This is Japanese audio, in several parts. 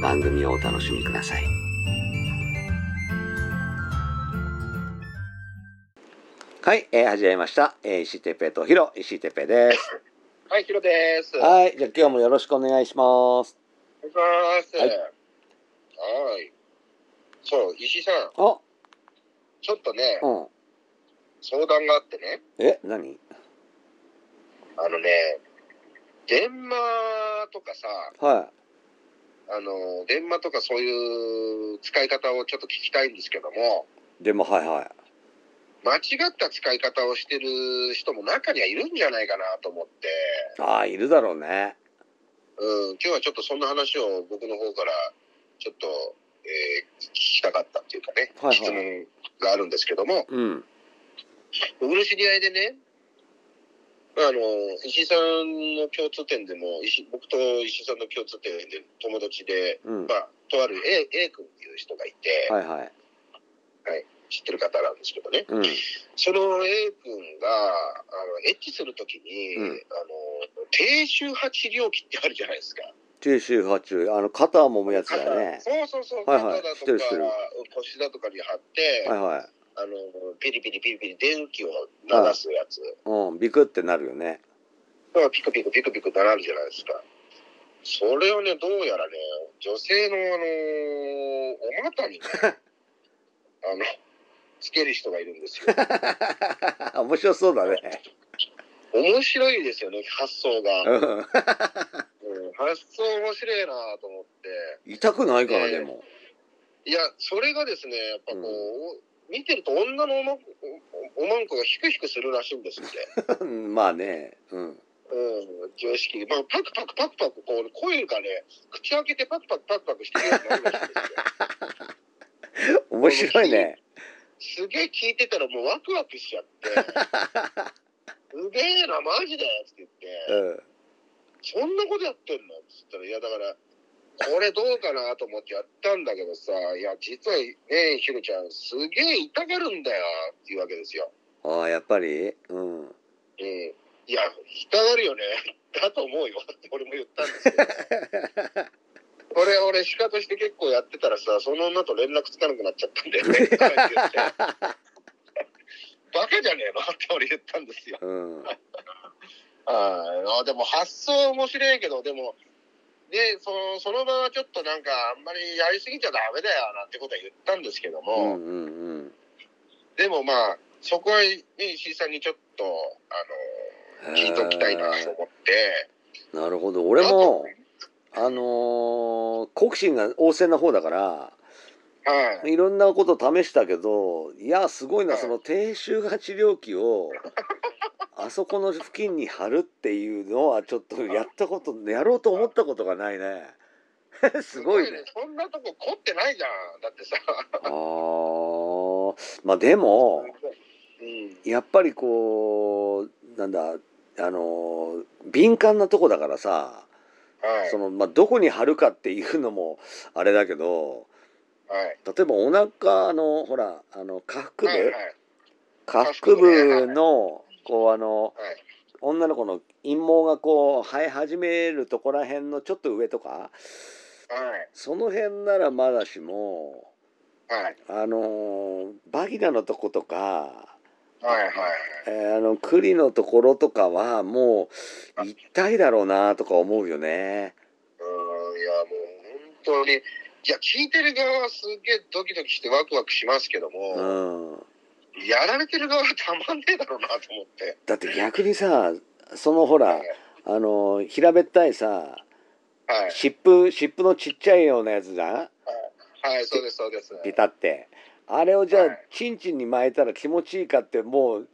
番組をお楽しみください。はい、えー、始めました。えー、石井哲平とヒロ、石井哲平です。はい、ヒロです。おはい、じゃあ今日もよろしくお願いします。願いします。ははいい。そう、石井さん、あ、ちょっとね、うん。相談があってね、え、何？あのね、電話とかさ、はあの、電話とかそういう使い方をちょっと聞きたいんですけども、い。でも、はいはい。間違った使い方をしてる人も中にはいるんじゃないかなと思って、ああ、いるだろうね。うん、今日はちょっとそんな話を僕の方からちょっと、えー聞きたかったっていうかね、はいはい質問があるんですけども、うん。僕の知り合いでね、あの、石井さんの共通点でも、石僕と石井さんの共通点で友達で、うん。まあ、とある A, A 君っていう人がいて、はいはい。知ってる方なんですけどね、うん。その A 君が、あの、エッチするときに、うんあの、低周波治療器ってあるじゃないですか。九州八中、あの、肩を揉むやつだよね。そうそうそう、はいはい肩だとか、腰だとかに貼って、はいはい。あの、ピリピリピリピリ電気を流すやつ。うん、ビクってなるよね。だからピクピクピクピクならるじゃないですか。それをね、どうやらね、女性のあのお股にね、あの、つける人がいるんですよ。面白そうだね。面白いですよね、発想が。うん うん、発想面白いなと思って。痛くないから、ええでも。いや、それがですね、やっぱこう、見てると女のおまおおまんこがヒクヒクするらしいんですって。まあね。うん。うん、常識。まあ、パクパクパクパク、こう、声がね、口開けてパクパクパクパクしてるようになるらしいんですよ。面白いね。すげえ聞いてたらもうワクワクしちゃって、すげえな、マジでって言って、うん。そんなことやってんのって言ったら、いや、だから、これどうかなと思ってやったんだけどさ、いや、実はね、ひろちゃん、すげえ痛がるんだよっていうわけですよ。ああ、やっぱり？うん。うん。いや、痛がるよね。だと思うよって俺も言ったんですけど。これ俺、仕方して結構やってたらさ、その女と連絡つかなくなっちゃったんだよね。バカじゃねえのって俺言ったんですよ。うん。はいあでも発想面白いけど、でも、で、そのその場はちょっとなんか、あんまりやりすぎちゃダメだよなんてことは言ったんですけどうも、んうんうん。でもまあ、そこは、ね、石井さんにちょっと、あの、聞いときたいなと思って、なるほど。俺も、あのー好奇心が旺盛な方だから、はい。いろんなこと試したけど、いや、すごいな、はいその低周波治療器を、あそこの付近に貼るっていうのは、ちょっとやったこと、やろうと思ったことがないね。すごいね。。そんなとこ凝ってないじゃん。だってさ。あー、まあでも、うん。やっぱりこう、なんだ、あのー敏感なとこだからさ、はい。その、まあ、どこに貼るかっていうのも、あれだけど、はい。例えばお腹の、ほら、あの、下腹部、はい。はい。下腹部の、こう、あの、はい。女の子の陰毛がこう生え始めるとこら辺のちょっと上とかはい。その辺ならまだしもはい。あのーバギナのとことか、はい。はい。えーあの栗のところとかはもう痛いだろうなとか思うよね。うん、いや、もう本当に、いや、聞いてる側はすげえドキドキしてワクワクしますけども、うんやられてる側はたまんねえだろうなと思って。だって逆にさそのほらはい。あの平べったいさはい、湿布湿布のちっちゃいようなやつじゃん？はい、そうです、そうです。ピタって。あれをじゃあ、はい。チンチンに巻いたら気持ちいいかってもう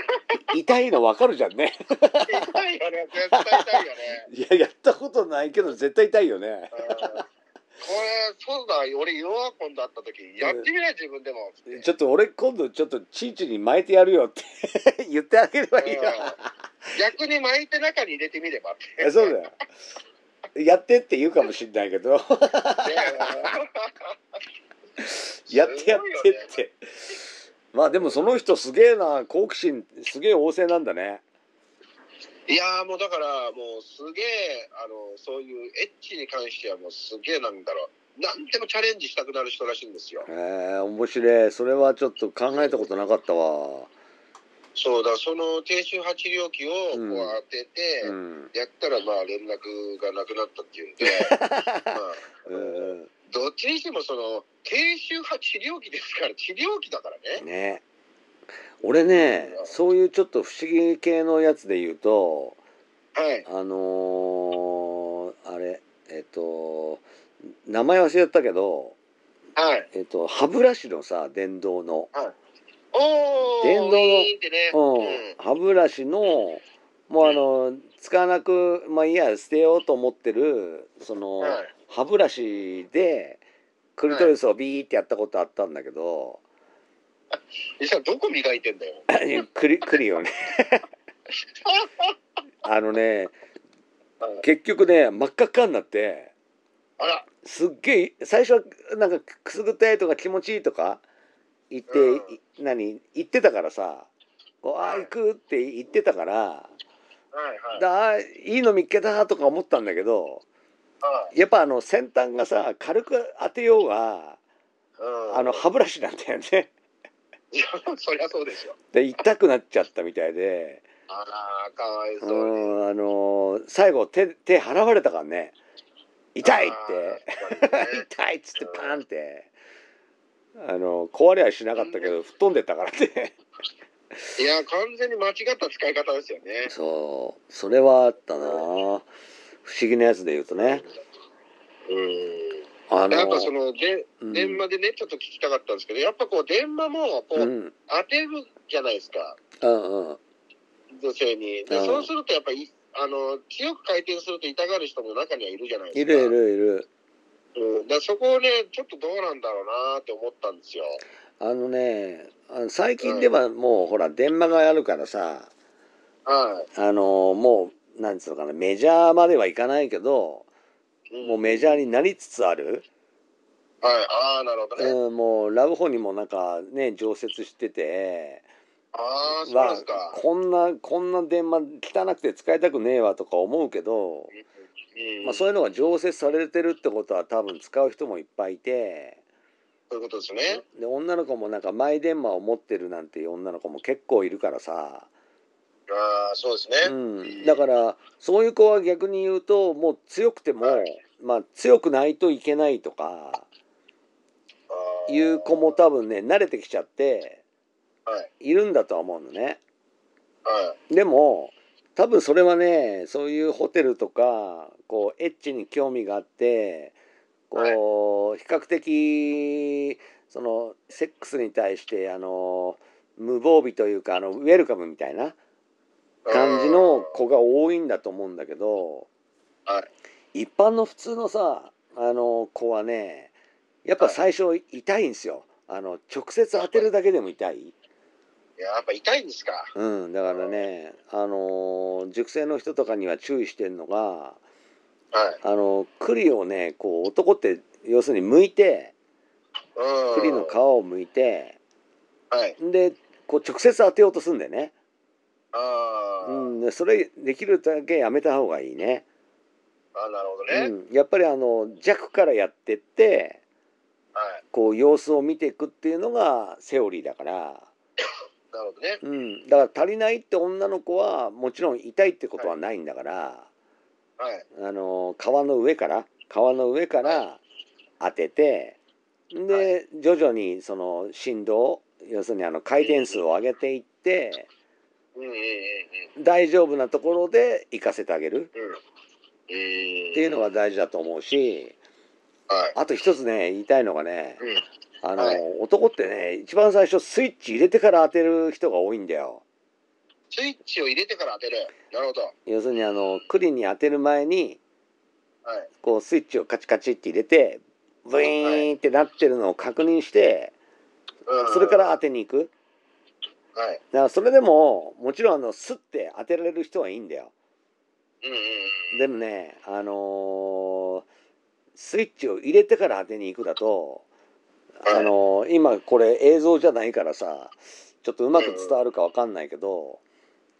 い痛いの分かるじゃんね。痛いよね、絶対痛いよね。いややったことないけど絶対痛いよね。うん。これ、そうだ、俺、弱コンだった時、やってみない、自分でも。ちょっと俺今度ちょっとチンチンに巻いてやるよって 言ってあげればいいな、逆に巻いて中に入れてみればって。えそうだよ。やってって言うかもしんないけど。ねや。ってやってって、まあでもその人すげえな好奇心すげえ旺盛なんだねいやーもうだからもうすげえあのそういうエッチに関してはもうすげえなんだろう。何でもチャレンジしたくなる人らしいんですよ。へえ面白い。それはちょっと考えたことなかったわ。そうだその低周波治療器をこううん。当てて、うん。やったらまあ連絡がなくなったっていうんで。まあうん。どっちにしてもその低周波治療器ですから治療器だからね。ね俺ねそういうちょっと不思議系のやつで言うとはい。あのーあれえっと名前忘れちゃったけどはい。えっと歯ブラシのさ電動の、おお電動のね。うん、歯ブラシのもうあの使わなくまあいいや捨てようと思ってるその、はい。歯ブラシでクリトリスをビーってやったことあったんだけど、実はどこ磨いてんだよ。クリクリをね。あのね結局ね真っ赤っかになってあら。すっげえ最初はなんかくすぐったいとか気持ちいいとか言って、うん。い何言ってたからさ「こうああはい。行く」って言ってたからはいはい。だあいいの見っけたとか思ったんだけどはい。やっぱあの先端がさ軽く当てようがうん。あの歯ブラシなんだよね。い やそりゃそうでしょ。で痛くなっちゃったみたいで。あらかわいうそうに。んあの最後手手払われたからね。痛いって。ね。痛いっつってパーンって。あの壊れはしなかったけど吹っ飛んでったからね。いや完全に間違った使い方ですよね。そう。それはあったな。不思議なやつで言うとね。うんあのやっぱそのでうん。電話でねちょっと聞きたかったんですけどやっぱこう電話もこううん。当てるじゃないですか。うんうん。女性に。でうん。そうするとやっぱりあの強く回転すると痛がる人も中にはいるじゃないですか。いるいるいる。うん、だそこをねちょっとどうなんだろうなって思ったんですよ。あのねあの最近ではもうほら電話があるからさはい。あのもうなんつうのかなメジャーまではいかないけどうんもうメジャーになりつつある、はい。ああなるほどね、うん、もうラブホにもなんかね常設してて。ああそうですか、こんなこんな電話汚くて使いたくねえわとか思うけど、うん。まあ、そういうのが常設されてるってことは多分使う人もいっぱいいて。そういうことですね。で女の子もなんかマイ電話を持ってるなんていう女の子も結構いるからさ、ああそうですね、うん、だからそういう子は逆に言うともう強くても、はい。まあ、強くないといけないとかいう子も多分ね慣れてきちゃってはい。いるんだとは思うのね。はい。でも多分それはねそういうホテルとかこうエッチに興味があってこう比較的そのセックスに対してあの無防備というかあのウェルカムみたいな感じの子が多いんだと思うんだけど、は一般の普通のさあの子はねやっぱ最初痛いんですよ。あの直接当てるだけでも痛い。いややっぱ痛いんですか。うん、だからね、あのー熟成の人とかには注意してるのが、はい。あの栗をねこう男って要するに剥いてうん。栗の皮を剥いてはい。でこう直接当てようとするんだよね、あー、うん、でそれできるだけやめた方がいいね、あーなるほどね、うん、やっぱりあの弱からやってってはい。こう様子を見ていくっていうのがセオリーだから、なるほどね。うん、だから足りないって女の子はもちろん痛いってことはないんだから、はい。あの川の上から川の上から当ててで徐々にその振動要するにあの回転数を上げていって。大丈夫なところで行かせてあげる。っていうのが大事だと思うしはい。あと一つね言いたいのがねうん。あの、はい男ってね一番最初スイッチ入れてから当てる人が多いんだよ。スイッチを入れてから当てる。なるほど。要するにあの栗に当てる前にはい。こうスイッチをカチカチって入れてブイーンってなってるのを確認してうんそれから当てに行くはい。だからそれでももちろんあのスッて当てられる人はいいんだようんうんうん。でもねあのースイッチを入れてから当てに行くだとあのー今これ映像じゃないからさちょっとうまく伝わるかわかんないけど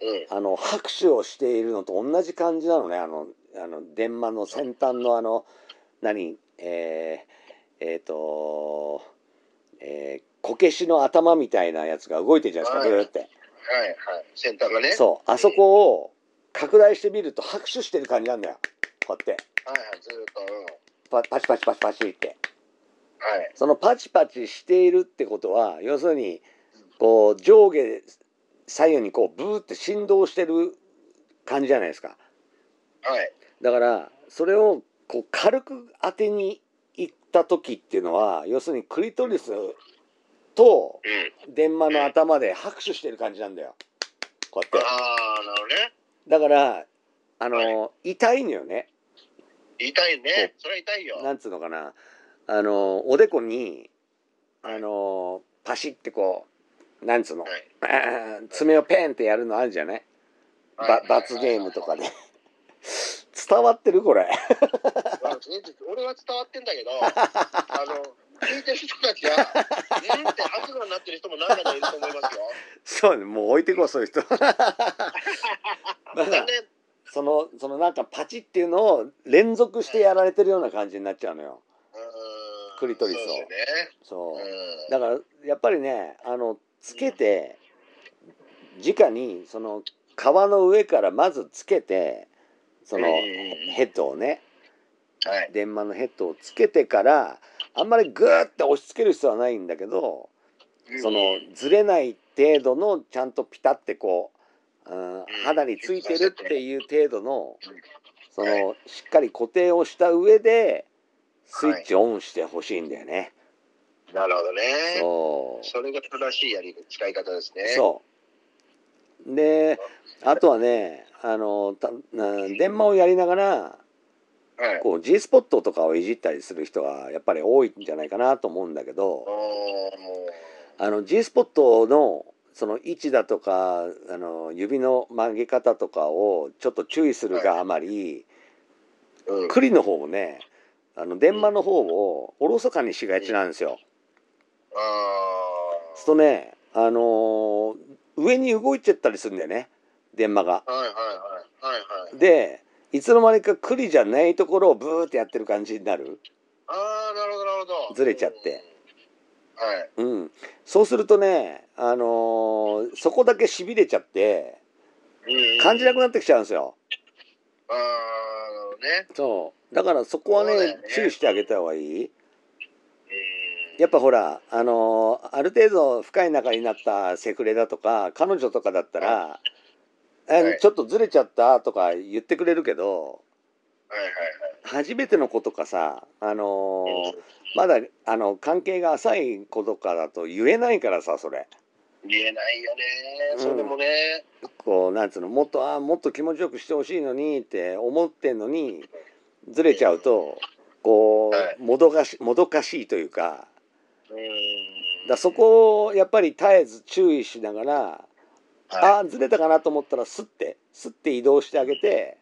うん。あの拍手をしているのと同じ感じなのねあのあの電話の先端のあの何？えー、えーとえーこけしの頭みたいなやつが動いてるじゃないですかはいブーってはいはい。先端がね。そうあそこを拡大してみると拍手してる感じなんだよこうやってはいはい。ずーっと。うん。パパチパチパチパチってはい。そのパチパチしているってことは要するにこう上下左右にこうブーって振動してる感じじゃないですかはい。だからそれをこう軽く当てに行った時っていうのは要するにクリトリスとうん。電話の頭で拍手してる感じなんだよ。こうやっああ、なるほどね。てだからあの、痛いのよね。痛いね。それは痛いよ。なんつうのかな。あのおでこにあのパシってこうなんつうの、はい。爪をペンってやるのあるじゃない？ば罰ゲームとかで。伝わってるこれ。俺は伝わってんだけど、あの、聞いてる人たちは、うんって悪夢になってる人も何かいると思いますよ。そうねもう置いてこうそういう人。そのそのなんかパチっていうのを連続してやられてるような感じになっちゃうのようんクリトリスをそうね。そううんだからやっぱりねあのつけて直にその皮の上からまずつけてそのうんヘッドをねはい。電話のヘッドをつけてからあんまりグーって押し付ける必要はないんだけどそのずれない程度のちゃんとピタってこう、うん、肌についてるっていう程度のそのしっかり固定をした上でスイッチオンしてほしいんだよね。なるほどね。そう。それが正しいやり使い方ですね。そう。であとはねあのたうん。電話をやりながらはい。こう G スポットとかをいじったりする人がやっぱり多いんじゃないかなと思うんだけどあの G スポットのその位置だとかあの指の曲げ方とかをちょっと注意するがあまりうん。栗の方もねあの電話の方をおろそかにしがちなんですよ。するとねあのー上に動いちゃったりするんだよね電話が。はいはいはい。はいはい。でいつの間にか栗じゃないところをブーってやってる感じになる、ああ、なるほどなるほど。ずれちゃってうん。はい。うん、そうするとね、あのーそこだけしびれちゃってうん感じなくなってきちゃうんですよああ、ね。そうだからそこはねね注意してあげた方がいいうん。やっぱほら、あのーある程度深い仲になったセフレだとか彼女とかだったら「えはいちょっとずれちゃった」とか言ってくれるけどはいはい初めての子とかさ、あの。まだあの関係が浅い子とかだと言えないからさそれ言えないよね。うんそれもね。こうなんつうのもっとあーもっと気持ちよくしてほしいのにって思ってんのにずれちゃうとこはいうもどかしもどかしいというかうん。だそこをやっぱり絶えず注意しながらはあーずれたかなと思ったらスッてスッて移動してあげて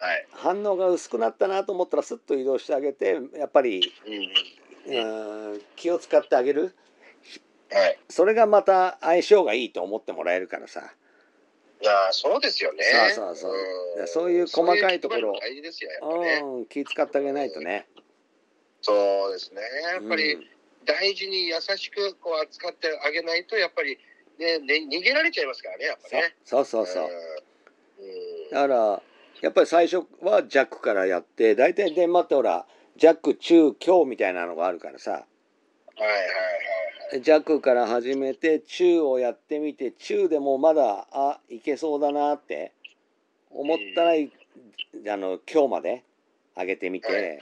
い。はい。反応が薄くなったなと思ったらスッと移動してあげてやっぱりうん。気を使ってあげるはい。それがまた相性がいいと思ってもらえるからさいやーそうですよね。そうそうそううんやそういう細かいところそう大事ですよ、ね。うん気使ってあげないとねそうですね。やっぱりうん大事に優しくこう扱ってあげないと、やっぱりね、ね逃げられちゃいますからね、やっぱね。そうそうそううん。うんだからやっぱり最初はジャックからやって大体電話ってほら弱中強みたいなのがあるからさはいはいはい。弱から始めて中をやってみて中でもまだあいけそうだなって思ったら、いあの強まで上げてみて、はい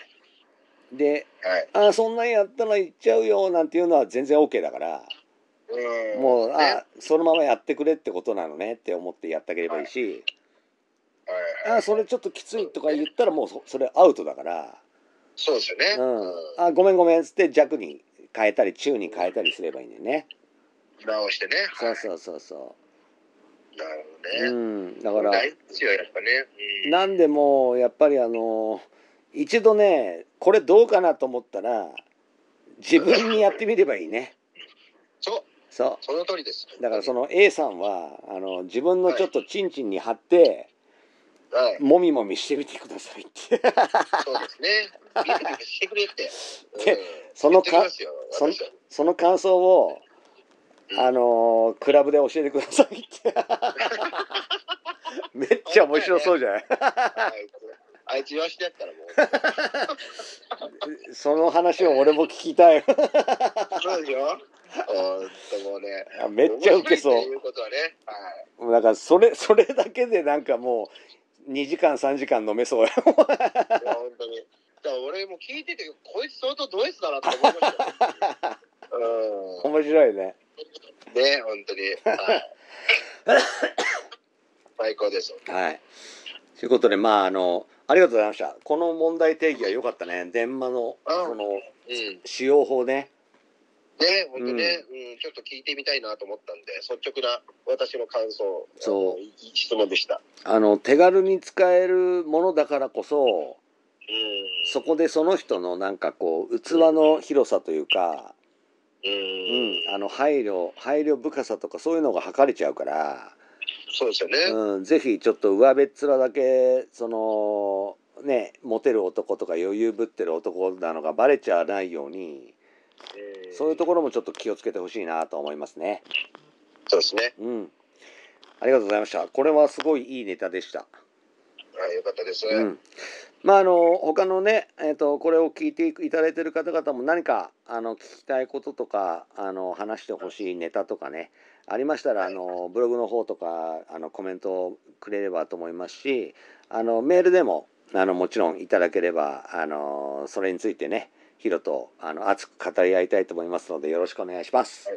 ではい。あそんなんやったらいっちゃうよなんていうのは全然 OK だからうん。もう、ね、あそのままやってくれってことなのねって思ってやってあげればいいし、はいはい。あそれちょっときついとか言ったらもうそそれアウトだから、そうですよね。うん、あごめんごめんっつって弱に変えたり中に変えたりすればいいんだよね。直してね。そうそうそうそなるう。うほどね。ん、だから大事ですよ、やっぱね。うん。なんでもやっぱりあの一度ねこれどうかなと思ったら自分にやってみればいいね。そう、そその通りです。うだからその A さんはあの自分のちょっとチンチンに貼って、はい。もみもみしてみてくださいって。そうですね。ビクビクしてくれって。でうんそのそその感想をうんあのクラブで教えてくださいって。めっちゃ面白そうじゃない？あいつ、あいつ言わしてやったらもう。その話を俺も聞きたい。そうでしょほんともうね。あめっちゃウケそういうことはね。はい。だからそれそれだけでなんかもう2時間3時間飲めそうや。いや本当に。だから俺も聞いてて、こいつ相当ド S だなと思いましたよ。うん。面白いね。ね、本当に。はい。最高です。はい。ということでまああのありがとうございました。この問題定義は良かったね。電話のあそのうん。使用法ね。ね、本当ね、うん、ちょっと聞いてみたいなと思ったんで、率直な私の感想、そう質問でした。あの手軽に使えるものだからこそうん。そこでその人のなんかこう器の広さというか、う。うんん、あの配慮配慮深さとかそういうのが測れちゃうから。そうですよね。うん、ぜひちょっと上べっ面だけそのねモテる男とか余裕ぶってる男なのがバレちゃわないようにうんそういうところもちょっと気をつけてほしいなと思いますね。そうですね。うん。ありがとうございました。これはすごいいいネタでした。はい、よかったです。うん。まああの他のねえっ、とこれを聞いていただいている方々も何かあの聞きたいこととかあの話してほしいネタとかねありましたらあのブログの方とかあのコメントをくれればと思いますしあのメールでもあのもちろんいただければあのそれについてねヒロとあの熱く語り合いたいと思いますのでよろしくお願いします。よ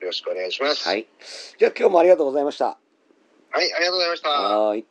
ろしくお願いします。はい。じゃあ今日もありがとうございました。はい、ありがとうございました。はーい。